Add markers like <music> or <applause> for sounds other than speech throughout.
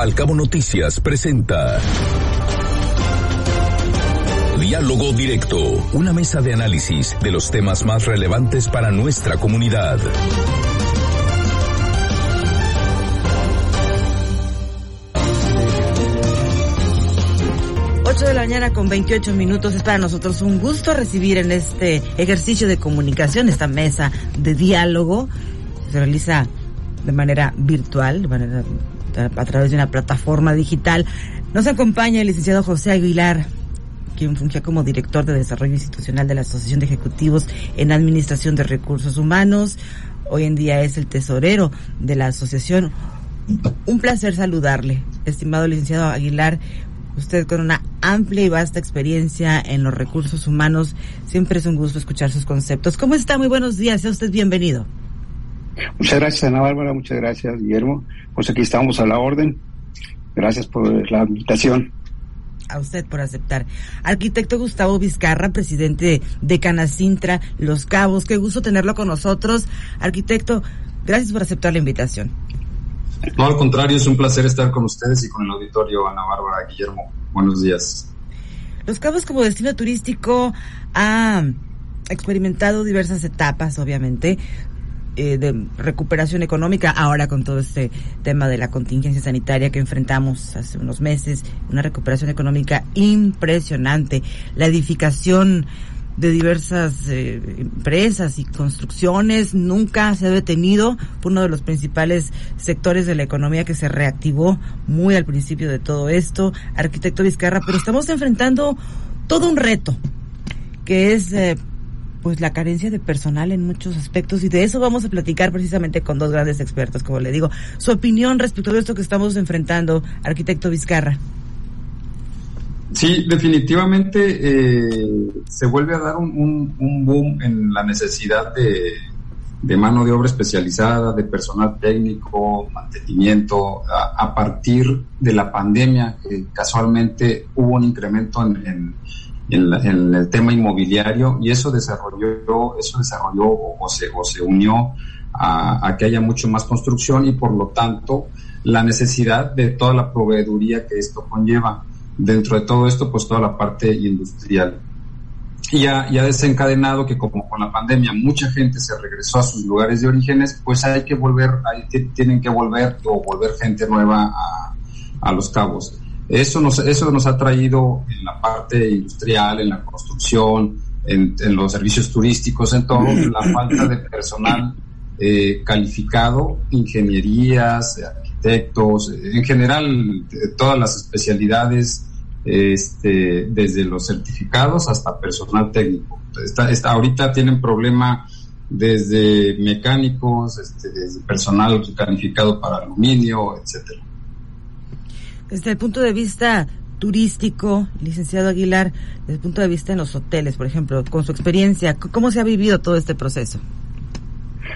Al Cabo Noticias presenta Diálogo Directo, una mesa de análisis de los temas más relevantes para nuestra comunidad. 8 de la mañana con 28 minutos. Es para nosotros un gusto recibir en este ejercicio de comunicación, esta mesa de diálogo. Se realiza de manera virtual, de manera, a través de una plataforma digital. Nos acompaña el licenciado José Aguilar, quien fungía como director de desarrollo institucional de la Asociación de Ejecutivos en Administración de Recursos Humanos. Hoy en día es el tesorero de la asociación. Un placer saludarle, estimado licenciado Aguilar. Usted con una amplia y vasta experiencia en los recursos humanos, siempre es un gusto escuchar sus conceptos. ¿Cómo está? Muy buenos días, sea usted bienvenido. Muchas gracias, Ana Bárbara, muchas gracias, Guillermo. Pues aquí estamos a la orden. Gracias por la invitación. A usted por aceptar. Arquitecto Gustavo Vizcarra, presidente de Canacintra Los Cabos, qué gusto tenerlo con nosotros. Arquitecto, gracias por aceptar la invitación. No, al contrario, es un placer estar con ustedes y con el auditorio, Ana Bárbara, Guillermo. Buenos días. Los Cabos como destino turístico ha experimentado diversas etapas, obviamente, eh, de recuperación económica, ahora con todo este tema de la contingencia sanitaria que enfrentamos hace unos meses, una recuperación económica impresionante, la edificación de diversas eh, empresas y construcciones, nunca se ha detenido, fue uno de los principales sectores de la economía que se reactivó muy al principio de todo esto, arquitecto Vizcarra, pero estamos enfrentando todo un reto, que es eh, pues la carencia de personal en muchos aspectos y de eso vamos a platicar precisamente con dos grandes expertos, como le digo. Su opinión respecto de esto que estamos enfrentando, arquitecto Vizcarra. Sí, definitivamente eh, se vuelve a dar un, boom en la necesidad de, mano de obra especializada, de personal técnico, mantenimiento, a, partir de la pandemia, que casualmente hubo un incremento en, el tema inmobiliario y eso desarrolló, eso desarrolló o, se, o se unió a, a que haya mucho más construcción y por lo tanto la necesidad de toda la proveeduría que esto conlleva dentro de todo esto, pues toda la parte industrial. Y ya, ya desencadenado que como con la pandemia mucha gente se regresó a sus lugares de orígenes, pues hay que volver, hay, tienen que volver o volver gente nueva a, a los cabos. Eso nos, eso nos ha traído en la parte industrial, en la construcción, en, en los servicios turísticos, en todo, <clears throat> la falta de personal eh, calificado, ingenierías, arquitectos, en general, todas las especialidades este, desde los certificados hasta personal técnico. Está, ahorita tienen problema desde mecánicos, este, desde personal calificado para aluminio, etcétera. Desde el punto de vista turístico, licenciado Aguilar, desde el punto de vista en los hoteles, por ejemplo, con su experiencia, ¿cómo se ha vivido todo este proceso?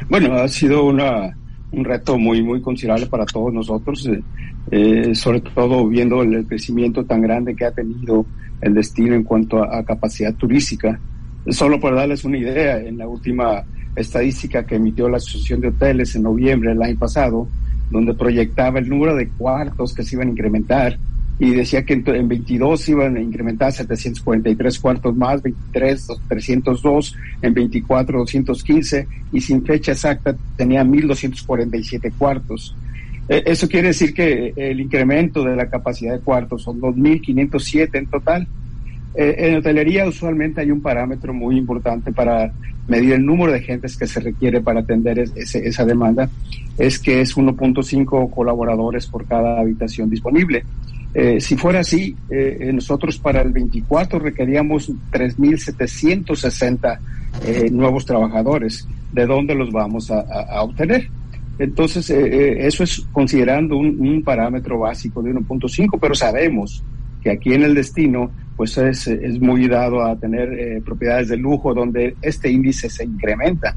Bueno, ha sido una, un reto muy, muy considerable para todos nosotros. Eh, eh, sobre todo viendo el crecimiento tan grande que ha tenido el destino en cuanto a, capacidad turística. Solo para darles una idea, en la última estadística que emitió la Asociación de Hoteles en noviembre del año pasado, donde proyectaba el número de cuartos que se iban a incrementar y decía que en, en 22 iban a incrementar 743 cuartos más, 23 302, en 24 215 y sin fecha exacta tenía 1247 cuartos. Eh, eso quiere decir que el incremento de la capacidad de cuartos son 2.507 en total. Eh, en hotelería usualmente hay un parámetro muy importante para medir el número de gentes que se requiere para atender esa demanda, es que es 1.5 colaboradores por cada habitación disponible. Eh, si fuera así, nosotros para el 24 requeríamos 3.760 nuevos trabajadores. ¿De dónde los vamos a obtener? Entonces, eh, eh, eso es considerando un, parámetro básico de 1.5, pero sabemos que aquí en el destino, pues es, es muy dado a tener eh, propiedades de lujo donde este índice se incrementa.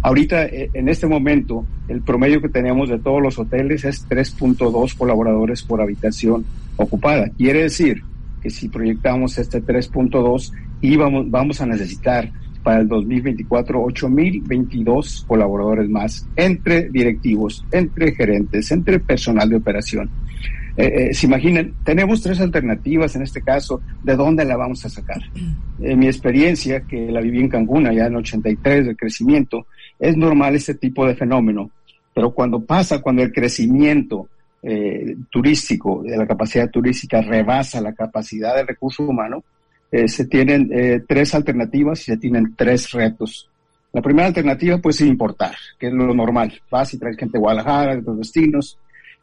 Ahorita, en este momento, el promedio que tenemos de todos los hoteles es 3.2 colaboradores por habitación ocupada. Quiere decir que si proyectamos este 3.2, íbamos, vamos a necesitar para el 2024 8.022 colaboradores más entre directivos, entre gerentes, entre personal de operación. Eh, se imaginen, tenemos tres alternativas en este caso, ¿de dónde la vamos a sacar? En mi experiencia, que la viví en Cancún, ya en 83, de crecimiento, es normal este tipo de fenómeno, pero cuando pasa, cuando el crecimiento eh, turístico, de la capacidad turística rebasa la capacidad del recurso humano, eh, se tienen eh, tres alternativas y se tienen tres retos. La primera alternativa pues es importar, que es lo normal. Vas y traes gente de Guadalajara, de otros destinos,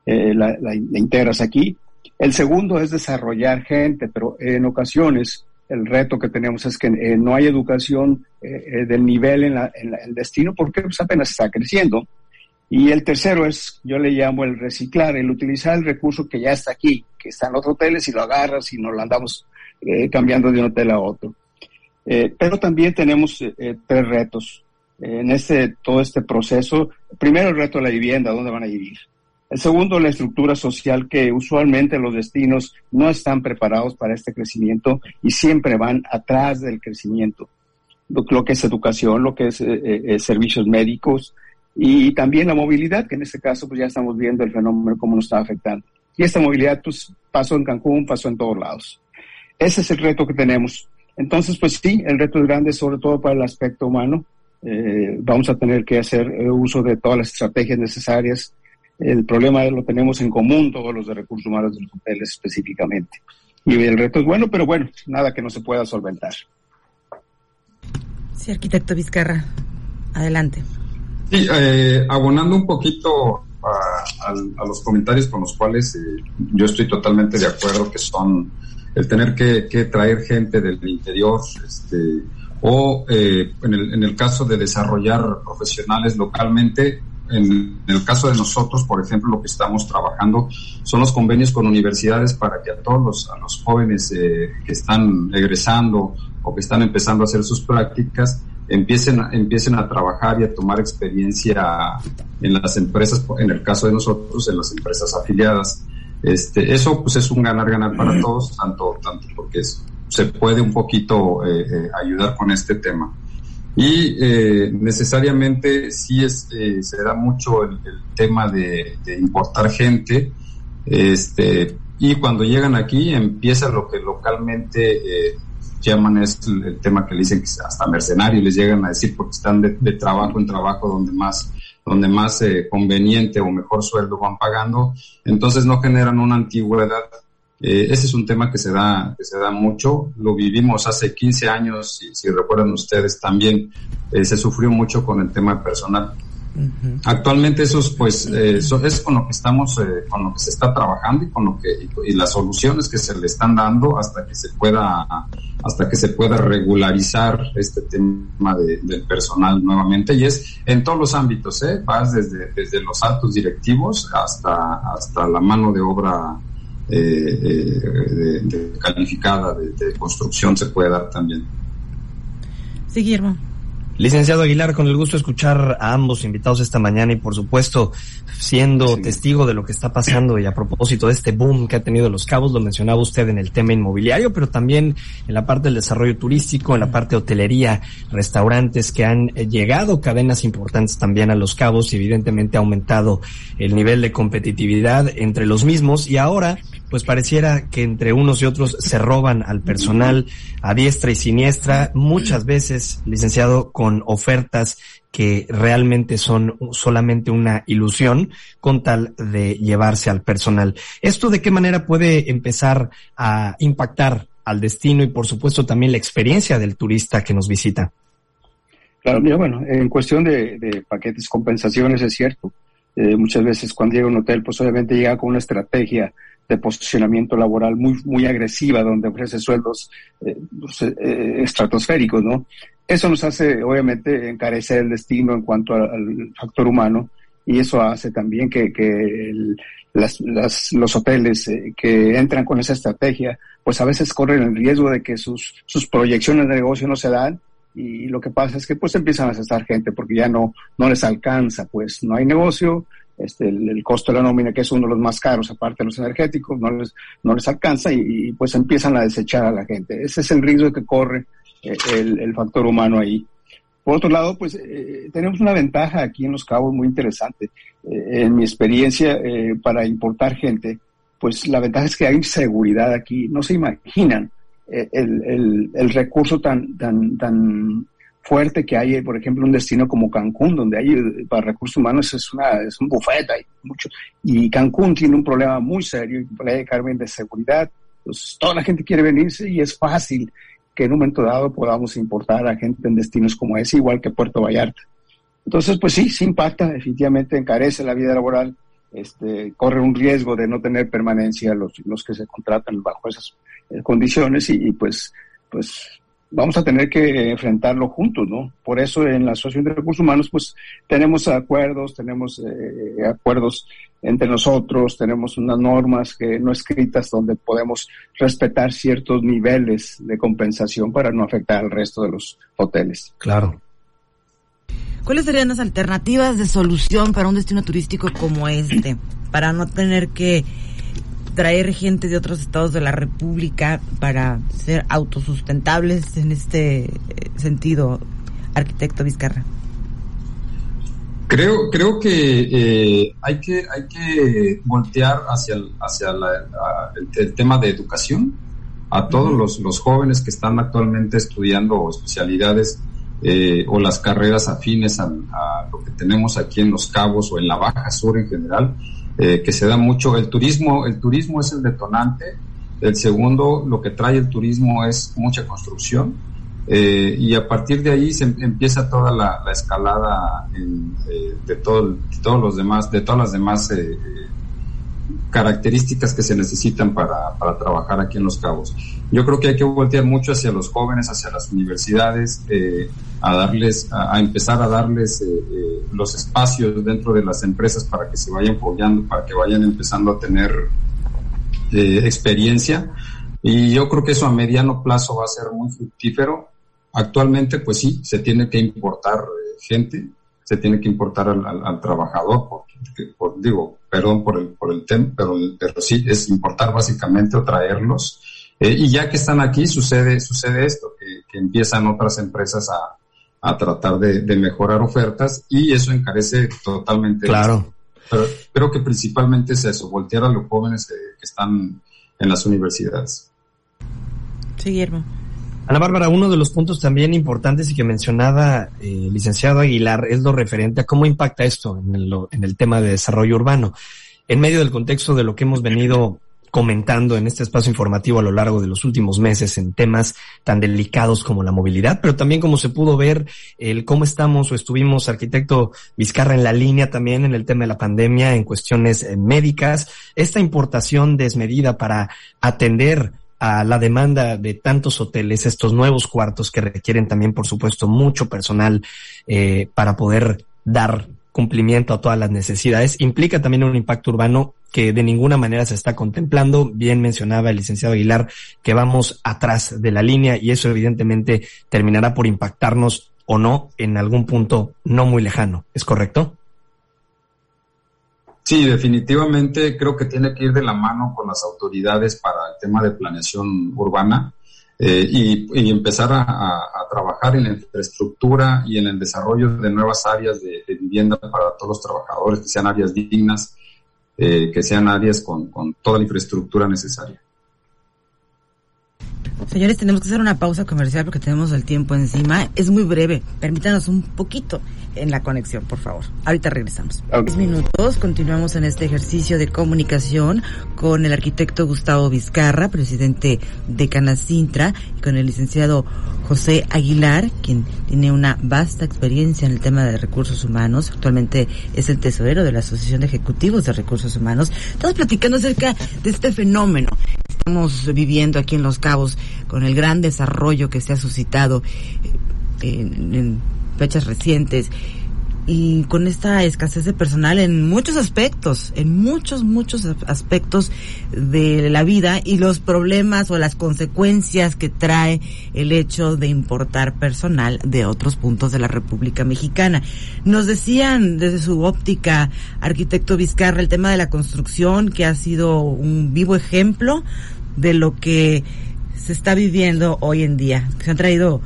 la, la, integras aquí. El segundo es desarrollar gente, pero en ocasiones el reto que tenemos es que no hay educación del nivel en, en el destino porque pues, apenas está creciendo. Y el tercero es, yo le llamo el reciclar, el utilizar el recurso que ya está aquí, que está en los hoteles y lo agarras y nos lo andamos eh, cambiando de un hotel a otro. Eh, pero también tenemos eh, tres retos en este, todo este proceso. Primero el reto de la vivienda, dónde van a vivir. El segundo, la estructura social que usualmente los destinos no están preparados para este crecimiento y siempre van atrás del crecimiento. Lo, que es educación, lo que es servicios médicos, y también la movilidad, que en este caso pues ya estamos viendo el fenómeno cómo nos está afectando. Y esta movilidad pues pasó en Cancún, pasó en todos lados. Ese es el reto que tenemos. Entonces, pues sí, el reto es grande, sobre todo para el aspecto humano. Eh, vamos a tener que hacer eh, uso de todas las estrategias necesarias. El problema lo tenemos en común todos los de recursos humanos de los hoteles específicamente. Y el reto es bueno, pero bueno, nada que no se pueda solventar. Sí, arquitecto Vizcarra, adelante. Sí, eh, abonando un poquito a, los comentarios con los cuales eh, yo estoy totalmente de acuerdo que son el tener que, traer gente del interior, este, o eh, en, el, en el caso de desarrollar profesionales localmente, en el caso de nosotros, por ejemplo, lo que estamos trabajando son los convenios con universidades para que a todos los, a los jóvenes que están egresando o que están empezando a hacer sus prácticas, empiecen, empiecen a trabajar y a tomar experiencia en las empresas, en el caso de nosotros, en las empresas afiliadas. Este, eso pues es un ganar-ganar para todos, tanto, tanto porque se puede un poquito eh, eh, ayudar con este tema. Y eh, necesariamente sí es, se da mucho el, tema de, de, importar gente, este, y cuando llegan aquí empieza lo que localmente llaman es el, tema que le dicen que hasta mercenarios les llegan a decir porque están de, trabajo en trabajo donde más donde más eh, conveniente o mejor sueldo van pagando, entonces no generan una antigüedad. Eh, ese es un tema que se da que se da mucho. Lo vivimos hace 15 años, si, si recuerdan ustedes también eh, se sufrió mucho con el tema personal. Actualmente eso es, pues eh, es con lo que estamos, con lo que se está trabajando y con lo que y, las soluciones que se le están dando hasta que se pueda hasta que se pueda regularizar este tema del personal nuevamente y es en todos los ámbitos, ¿eh? vas desde desde los altos directivos hasta hasta la mano de obra eh, calificada de, de construcción se puede dar también. Sí, Guillermo. Licenciado Aguilar, con el gusto de escuchar a ambos invitados esta mañana y por supuesto siendo testigo de lo que está pasando y a propósito de este boom que ha tenido Los Cabos, lo mencionaba usted en el tema inmobiliario, pero también en la parte del desarrollo turístico, en la parte de hotelería, restaurantes que han eh, llegado, cadenas importantes también a Los Cabos y evidentemente ha aumentado el nivel de competitividad entre los mismos y ahora pues pareciera que entre unos y otros se roban al personal a diestra y siniestra, muchas veces, licenciado, con ofertas que realmente son solamente una ilusión con tal de llevarse al personal. ¿Esto de qué manera puede empezar a impactar al destino y por supuesto también la experiencia del turista que nos visita? Claro, mira, bueno, en cuestión de, paquetes, compensaciones, es cierto. Eh, muchas veces cuando llega a un hotel, pues obviamente llega con una estrategia de posicionamiento laboral muy, muy agresiva, donde ofrece sueldos eh, pues, eh, estratosféricos, ¿no? Eso nos hace, obviamente, encarecer el destino en cuanto al factor humano y eso hace también que, que las, las, los hoteles eh, que entran con esa estrategia, pues a veces corren el riesgo de que sus, sus proyecciones de negocio no se dan y lo que pasa es que pues empiezan a cesar gente porque ya no, no les alcanza, pues no hay negocio, este, el, costo de la nómina, que es uno de los más caros, aparte de los energéticos, no les, no les alcanza y, pues empiezan a desechar a la gente. Ese es el riesgo que corre eh, el, factor humano ahí. Por otro lado, pues eh, tenemos una ventaja aquí en Los Cabos muy interesante. Eh, en mi experiencia, para importar gente, pues la ventaja es que hay seguridad aquí. No se imaginan eh, el, el, recurso tan, tan, tan fuerte que hay, por ejemplo, un destino como Cancún, donde hay para recursos humanos es una es un buffet, hay mucho. Y Cancún tiene un problema muy serio, de Carmen de seguridad. Pues toda la gente quiere venirse y es fácil que en un momento dado podamos importar a gente en destinos como ese, igual que Puerto Vallarta. Entonces, pues sí, sí impacta, definitivamente encarece la vida laboral, este, corre un riesgo de no tener permanencia los, los que se contratan bajo esas eh, condiciones y, pues, pues vamos a tener que enfrentarlo juntos, ¿no? Por eso en la Asociación de Recursos Humanos, pues tenemos acuerdos, tenemos eh, acuerdos entre nosotros, tenemos unas normas que no escritas donde podemos respetar ciertos niveles de compensación para no afectar al resto de los hoteles. Claro. ¿Cuáles serían las alternativas de solución para un destino turístico como este? Para no tener que traer gente de otros estados de la República para ser autosustentables en este eh, sentido, arquitecto Vizcarra. Creo, creo que eh, hay que hay que voltear hacia el, hacia el, tema de educación a todos los, los jóvenes que están actualmente estudiando especialidades eh, o las carreras afines a, lo que tenemos aquí en Los Cabos o en la Baja Sur en general, eh, que se da mucho. El turismo, el turismo es el detonante. El segundo, lo que trae el turismo es mucha construcción. Eh, y a partir de ahí se empieza toda la, escalada de, todo, todos los demás, de todas las demás características que se necesitan para, para, trabajar aquí en Los Cabos. Yo creo que hay que voltear mucho hacia los jóvenes, hacia las universidades, eh, a darles, a, empezar a darles eh, eh, los espacios dentro de las empresas para que se vayan apoyando, para que vayan empezando a tener experiencia. Y yo creo que eso a mediano plazo va a ser muy fructífero. Actualmente, pues sí, se tiene que importar gente, se tiene que importar al, trabajador, porque, por, digo, perdón por el, por el tema, pero, pero sí, es importar básicamente o traerlos. Eh, y ya que están aquí, sucede, sucede esto, que, empiezan otras empresas a, a tratar de, mejorar ofertas y eso encarece totalmente. Claro. Pero creo que principalmente es eso, voltear a los jóvenes que, que están en las universidades. Sí, Guillermo. Ana Bárbara, uno de los puntos también importantes y que mencionaba eh, licenciado Aguilar es lo referente a cómo impacta esto en el, en el tema de desarrollo urbano. En medio del contexto de lo que hemos venido comentando en este espacio informativo a lo largo de los últimos meses en temas tan delicados como la movilidad, pero también como se pudo ver el cómo estamos o estuvimos arquitecto Vizcarra en la línea también en el tema de la pandemia en cuestiones eh, médicas, esta importación desmedida para atender a la demanda de tantos hoteles, estos nuevos cuartos que requieren también, por supuesto, mucho personal eh, para poder dar cumplimiento a todas las necesidades, implica también un impacto urbano que de ninguna manera se está contemplando. Bien mencionaba el licenciado Aguilar que vamos atrás de la línea y eso evidentemente terminará por impactarnos o no en algún punto no muy lejano. ¿Es correcto? Sí, definitivamente creo que tiene que ir de la mano con las autoridades para el tema de planeación urbana eh, y, empezar a, trabajar en la infraestructura y en el desarrollo de nuevas áreas de, vivienda para todos los trabajadores, que sean áreas dignas, eh, que sean áreas con toda la infraestructura necesaria. Señores, tenemos que hacer una pausa comercial porque tenemos el tiempo encima. Es muy breve. Permítanos un poquito en la conexión, por favor. Ahorita regresamos. Diez minutos. Continuamos en este ejercicio de comunicación con el arquitecto Gustavo Vizcarra, presidente de Canacintra, y con el licenciado José Aguilar, quien tiene una vasta experiencia en el tema de recursos humanos. Actualmente es el tesorero de la Asociación de Ejecutivos de Recursos Humanos. Estamos platicando acerca de este fenómeno estamos viviendo aquí en Los Cabos con el gran desarrollo que se ha suscitado eh, en, fechas recientes y con esta escasez de personal en muchos aspectos, en muchos, muchos aspectos de la vida y los problemas o las consecuencias que trae el hecho de importar personal de otros puntos de la República Mexicana. Nos decían desde su óptica, arquitecto Vizcarra, el tema de la construcción, que ha sido un vivo ejemplo de lo que se está viviendo hoy en día. Se han traído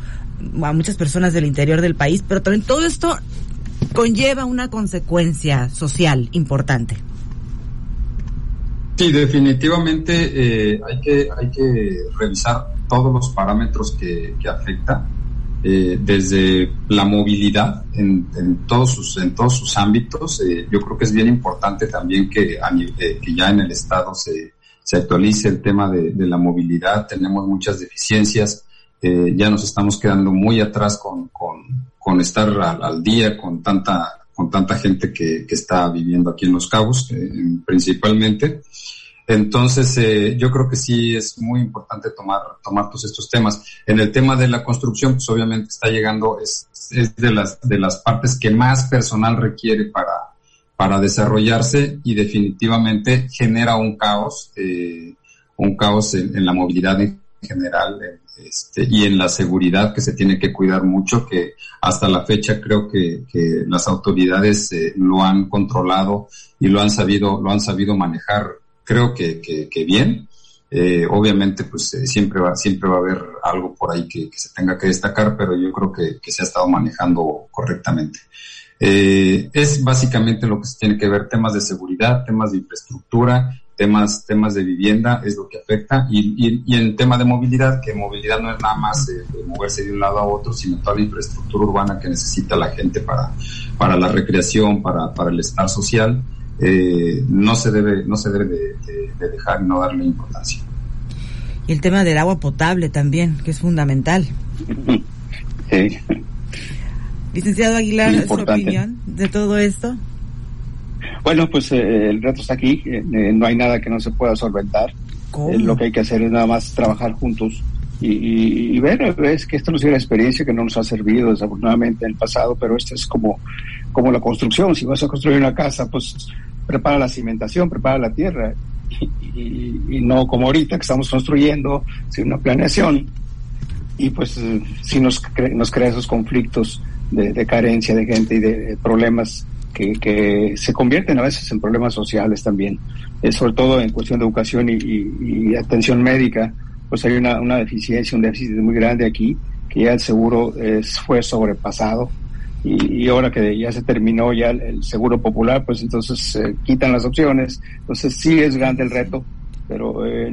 a muchas personas del interior del país, pero también todo esto conlleva una consecuencia social importante. Sí, definitivamente eh, hay, que, hay que revisar todos los parámetros que, que afecta, eh, desde la movilidad en, en, todos sus, en todos sus ámbitos. Eh, yo creo que es bien importante también que, a, que ya en el Estado se, se actualice el tema de, de la movilidad. Tenemos muchas deficiencias. ya nos estamos quedando muy atrás con, con, con estar al, al, día con tanta con tanta gente que, que está viviendo aquí en Los Cabos, eh, principalmente. Entonces, eh, yo creo que sí es muy importante tomar, tomar todos estos temas. En el tema de la construcción, pues obviamente está llegando, es, es de las, de las partes que más personal requiere para, para desarrollarse y definitivamente genera un caos, eh, un caos en, la movilidad en general, este, y en la seguridad que se tiene que cuidar mucho, que hasta la fecha creo que, las autoridades eh, lo han controlado y lo han sabido, lo han sabido manejar, creo que, que bien. Eh, obviamente, pues eh, siempre va, siempre va a haber algo por ahí que, se tenga que destacar, pero yo creo que, se ha estado manejando correctamente. Eh, es básicamente lo que se tiene que ver, temas de seguridad, temas de infraestructura, temas, temas de vivienda es lo que afecta y, y, tema de movilidad, que movilidad no es nada más moverse de un lado a otro, sino toda la infraestructura urbana que necesita la gente para, para la recreación, para, para el estar social, eh, no se debe, no se debe de, de, de dejar y no darle importancia. Y el tema del agua potable también, que es fundamental. <laughs> Sí. Licenciado Aguilar, su opinión de todo esto. Bueno, pues eh, el reto está aquí, eh, no hay nada que no se pueda solventar. Eh, lo que hay que hacer es nada más trabajar juntos y, y, y, ver, es que esto nos dio una experiencia que no nos ha servido desafortunadamente en el pasado, pero esto es como, como la construcción. Si vas a construir una casa, pues prepara la cimentación, prepara la tierra y, no como ahorita que estamos construyendo sin una planeación y pues si nos, cre nos crea esos conflictos de, carencia de gente y de, problemas que, se convierten a veces en problemas sociales también, eh, sobre todo en cuestión de educación y, atención médica, pues hay una, deficiencia, un déficit muy grande aquí, que ya el seguro fue sobrepasado. Y, y, ahora que ya se terminó ya el, seguro popular, pues entonces eh, quitan las opciones. Entonces sí es grande el reto, pero eh,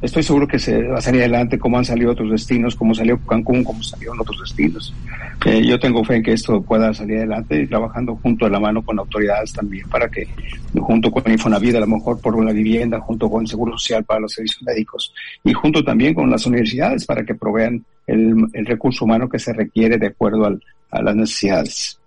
estoy seguro que se va a salir adelante como han salido otros destinos, como salió Cancún, como salieron otros destinos. Eh, yo tengo fe en que esto pueda salir adelante y trabajando junto a la mano con autoridades también para que, junto con Infonavit, a lo mejor por la vivienda, junto con Seguro Social para los servicios médicos y junto también con las universidades para que provean el, recurso humano que se requiere de acuerdo a las necesidades.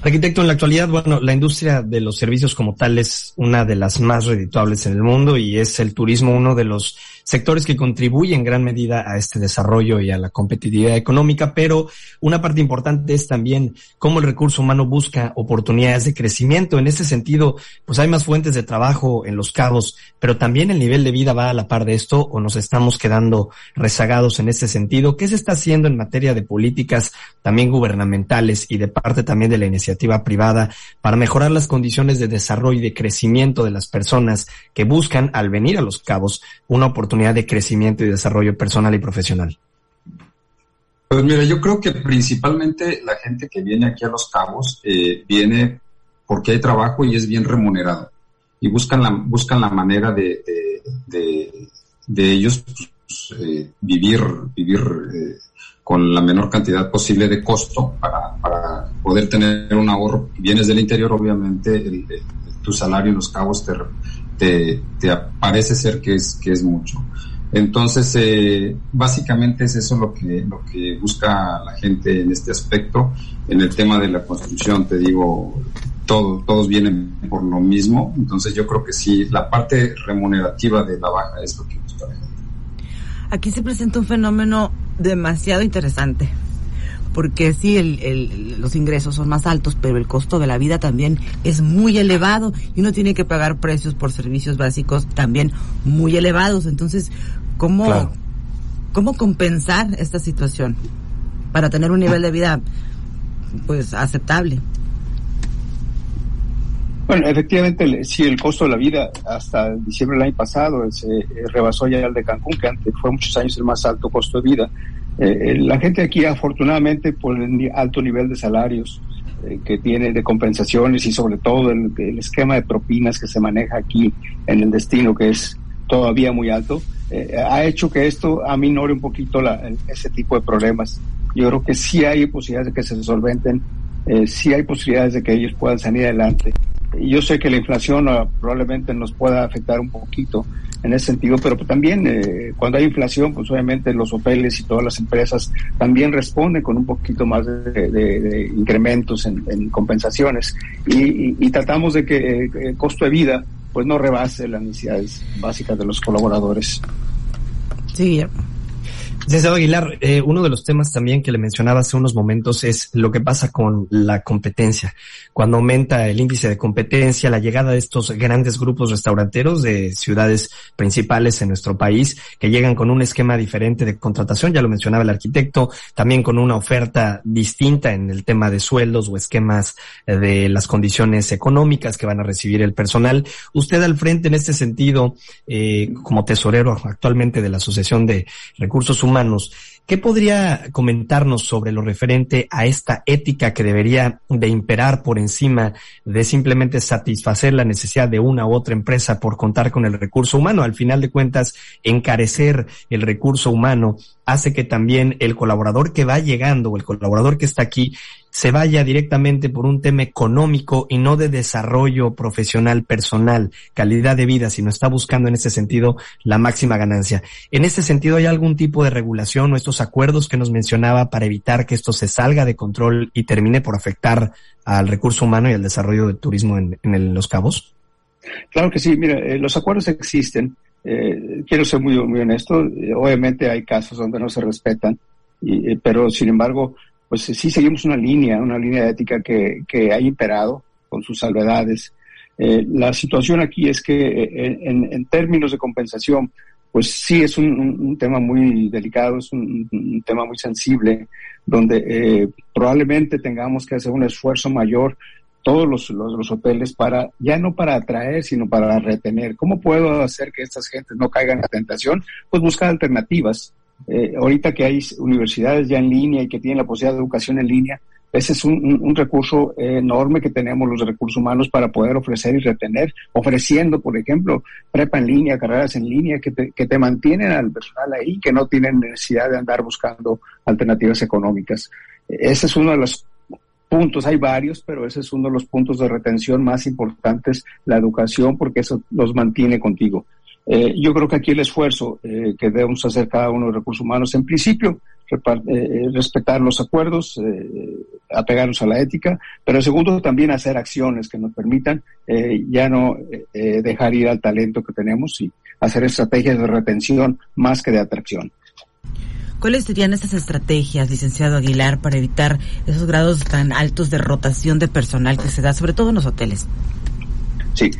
Arquitecto, en la actualidad, bueno, la industria de los servicios como tal es una de las más redituables en el mundo y es el turismo uno de los sectores que contribuyen en gran medida a este desarrollo y a la competitividad económica, pero una parte importante es también cómo el recurso humano busca oportunidades de crecimiento. En ese sentido, pues hay más fuentes de trabajo en los cabos, pero también el nivel de vida va a la par de esto o nos estamos quedando rezagados en ese sentido. ¿Qué se está haciendo en materia de políticas también gubernamentales y de parte también de la iniciativa privada para mejorar las condiciones de desarrollo y de crecimiento de las personas que buscan al venir a los cabos una oportunidad de crecimiento y desarrollo personal y profesional? Pues mira, yo creo que principalmente la gente que viene aquí a Los Cabos eh, viene porque hay trabajo y es bien remunerado y buscan la, buscan la manera de, de, de, de ellos pues, eh, vivir, vivir eh, con la menor cantidad posible de costo para, para poder tener un ahorro. Vienes del interior, obviamente, el, el, tu salario en Los Cabos te, te, te parece ser que es, que es mucho. Entonces, eh, básicamente es eso lo que, lo que busca la gente en este aspecto. En el tema de la construcción, te digo, todo, todos vienen por lo mismo. Entonces, yo creo que sí, la parte remunerativa de la baja es lo que busca la gente. Aquí se presenta un fenómeno demasiado interesante porque sí, el, el, los ingresos son más altos, pero el costo de la vida también es muy elevado y uno tiene que pagar precios por servicios básicos también muy elevados. Entonces, ¿cómo, claro. ¿cómo compensar esta situación para tener un nivel de vida pues aceptable? Bueno, efectivamente, sí, el costo de la vida hasta diciembre del año pasado se rebasó ya el de Cancún, que antes fue muchos años el más alto costo de vida. Eh, la gente aquí, afortunadamente, por el alto nivel de salarios, eh, que tiene de compensaciones y sobre todo el, esquema de propinas que se maneja aquí en el destino, que es todavía muy alto, eh, ha hecho que esto aminore un poquito ese tipo de problemas. Yo creo que sí hay posibilidades de que se solventen, eh, sí hay posibilidades de que ellos puedan salir adelante. Yo sé que la inflación ah, probablemente nos pueda afectar un poquito, en ese sentido, pero también eh, cuando hay inflación, pues obviamente los hoteles y todas las empresas también responden con un poquito más de, incrementos en, compensaciones y, tratamos de que eh, el costo de vida pues no rebase las necesidades básicas de los colaboradores. Sí, Licenciado Aguilar, eh, uno de los temas también que le mencionaba hace unos momentos es lo que pasa con la competencia. Cuando aumenta el índice de competencia, la llegada de estos grandes grupos restauranteros de ciudades principales en nuestro país, que llegan con un esquema diferente de contratación, ya lo mencionaba el arquitecto, también con una oferta distinta en el tema de sueldos o esquemas eh, de las condiciones económicas que van a recibir el personal. Usted al frente en este sentido, eh, como tesorero actualmente de la Asociación de Recursos Humanos, humanos ¿Qué podría comentarnos sobre lo referente a esta ética que debería de imperar por encima de simplemente satisfacer la necesidad de una u otra empresa por contar con el recurso humano? Al final de cuentas, encarecer el recurso humano hace que también el colaborador que va llegando o el colaborador que está aquí se vaya directamente por un tema económico y no de desarrollo profesional, personal, calidad de vida, sino está buscando en ese sentido la máxima ganancia. En ese sentido, ¿hay algún tipo de regulación o estos acuerdos que nos mencionaba para evitar que esto se salga de control y termine por afectar al recurso humano y al desarrollo del turismo en, los cabos? Claro que sí, mira, eh, los acuerdos existen. Eh, quiero ser muy, muy honesto, eh, obviamente hay casos donde no se respetan, pero sin embargo, pues sí seguimos una línea, una línea ética que, ha imperado con sus salvedades. La situación aquí es que en, términos de compensación, pues sí es un, tema muy delicado, es un, tema muy sensible, donde eh, probablemente tengamos que hacer un esfuerzo mayor todos los, hoteles para, ya no para atraer, sino para retener. ¿Cómo puedo hacer que estas gentes no caigan en la tentación? Pues buscar alternativas. Eh, ahorita que hay universidades ya en línea y que tienen la posibilidad de educación en línea, ese es un, recurso enorme que tenemos los recursos humanos para poder ofrecer y retener, ofreciendo, por ejemplo, prepa en línea, carreras en línea que te, que te mantienen al personal ahí, que no tienen necesidad de andar buscando alternativas económicas. Ese es uno de los puntos, hay varios, pero ese es uno de los puntos de retención más importantes, la educación, porque eso los mantiene contigo. Eh, yo creo que aquí el esfuerzo eh, que debemos hacer cada uno de los recursos humanos, en principio, eh, respetar los acuerdos, apegarnos a la ética, pero segundo, también hacer acciones que nos permitan ya no dejar ir al talento que tenemos y hacer estrategias de retención más que de atracción. ¿Cuáles serían esas estrategias, licenciado Aguilar, para evitar esos grados tan altos de rotación de personal que se da, sobre todo en los hoteles? Sí,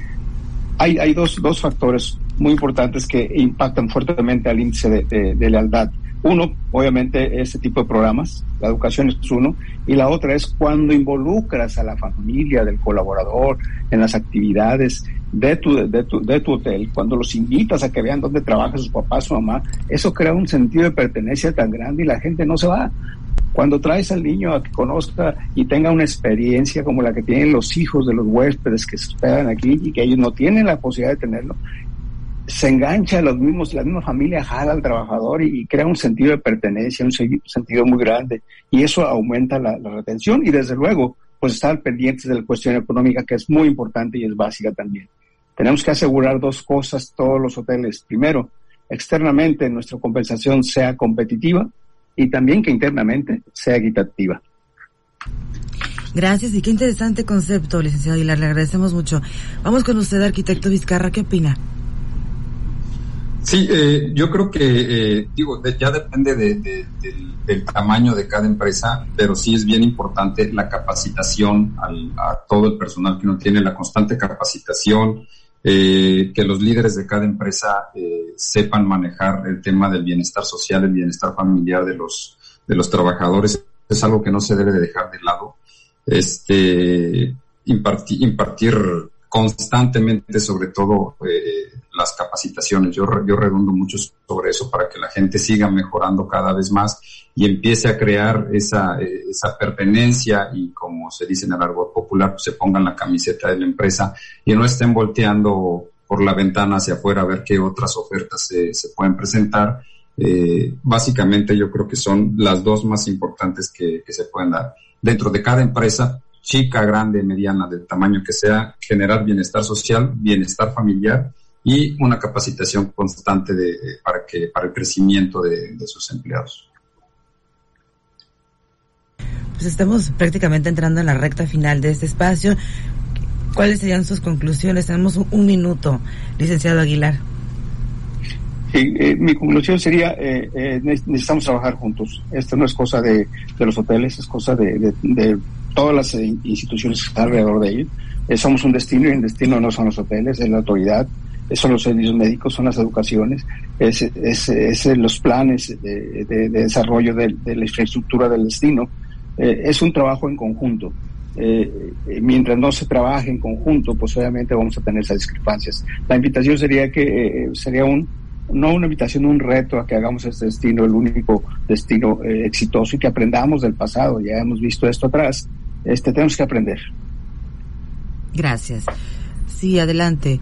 hay, hay dos, dos factores muy importantes que impactan fuertemente al índice de, de, lealtad. Uno, obviamente, este tipo de programas, la educación es uno, y la otra es cuando involucras a la familia del colaborador en las actividades de tu, de tu, de tu hotel, cuando los invitas a que vean dónde trabaja su papá, su mamá, eso crea un sentido de pertenencia tan grande y la gente no se va. Cuando traes al niño a que conozca y tenga una experiencia como la que tienen los hijos de los huéspedes que se aquí y que ellos no tienen la posibilidad de tenerlo, se engancha los mismos, la misma familia jala al trabajador y, crea un sentido de pertenencia, un sentido muy grande. Y eso aumenta la, retención y desde luego, pues estar pendientes de la cuestión económica que es muy importante y es básica también. Tenemos que asegurar dos cosas todos los hoteles. Primero, externamente nuestra compensación sea competitiva y también que internamente sea equitativa. Gracias y qué interesante concepto, licenciado Aguilar, le agradecemos mucho. Vamos con usted, arquitecto Vizcarra, ¿qué opina? Sí, eh, yo creo que, eh, digo, ya depende del, tamaño de cada empresa, pero sí es bien importante la capacitación a todo el personal que uno tiene, la constante capacitación, eh, que los líderes de cada empresa sepan manejar el tema del bienestar social, el bienestar familiar de los, de los trabajadores. Es algo que no se debe de dejar de lado. Este, impartir, impartir constantemente, sobre todo, eh, las capacitaciones. Yo, yo redundo mucho sobre eso para que la gente siga mejorando cada vez más y empiece a crear esa, esa pertenencia y como se dice en el árbol popular, pues se pongan la camiseta de la empresa y no estén volteando por la ventana hacia afuera a ver qué otras ofertas se, se pueden presentar. Eh, básicamente yo creo que son las dos más importantes que, que se pueden dar. Dentro de cada empresa chica, grande, mediana, del tamaño que sea, generar bienestar social, bienestar familiar y una capacitación constante de, para, que, para el crecimiento de, sus empleados. Pues estamos prácticamente entrando en la recta final de este espacio. ¿Cuáles serían sus conclusiones? Tenemos un, minuto, licenciado Aguilar. Eh, mi conclusión sería, eh, eh, necesitamos trabajar juntos. Esto no es cosa de, los hoteles, es cosa de todas las eh, instituciones que están alrededor de ellos. Eh, somos un destino y el destino no son los hoteles, es la autoridad, son los servicios médicos, son las educaciones, es, es, los planes de, desarrollo de, la infraestructura del destino. Eh, es un trabajo en conjunto. mientras no se trabaje en conjunto, pues obviamente vamos a tener esas discrepancias. La invitación sería que sería un no una invitación, un reto a que hagamos este destino el único destino exitoso y que aprendamos del pasado. Ya hemos visto esto atrás este, tenemos que aprender. Gracias. Sí, adelante.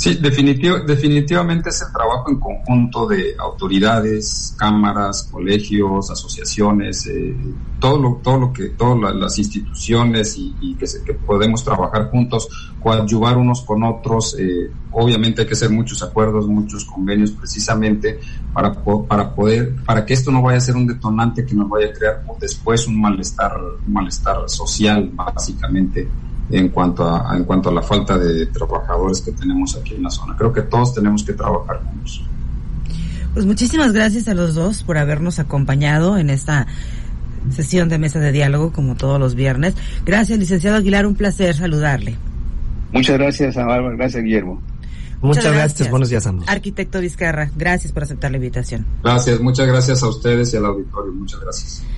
Sí, definitivamente es el trabajo en conjunto de autoridades, cámaras, colegios, asociaciones, eh, todo lo, todo lo que, todas las instituciones y, que, que, podemos trabajar juntos, coadyuvar unos con otros. Eh, obviamente hay que hacer muchos acuerdos, muchos convenios, precisamente para, para poder, para que esto no vaya a ser un detonante que nos vaya a crear después un malestar, un malestar social, básicamente en cuanto a, en cuanto a la falta de trabajadores que tenemos aquí en la zona. Creo que todos tenemos que trabajar juntos. Pues muchísimas gracias a los dos por habernos acompañado en esta sesión de mesa de diálogo como todos los viernes. Gracias, licenciado Aguilar, un placer saludarle. Muchas gracias, Amar, gracias, Guillermo. Muchas, gracias. buenos días ambos. Arquitecto Vizcarra, gracias por aceptar la invitación. Gracias, muchas gracias a ustedes y al auditorio, muchas gracias.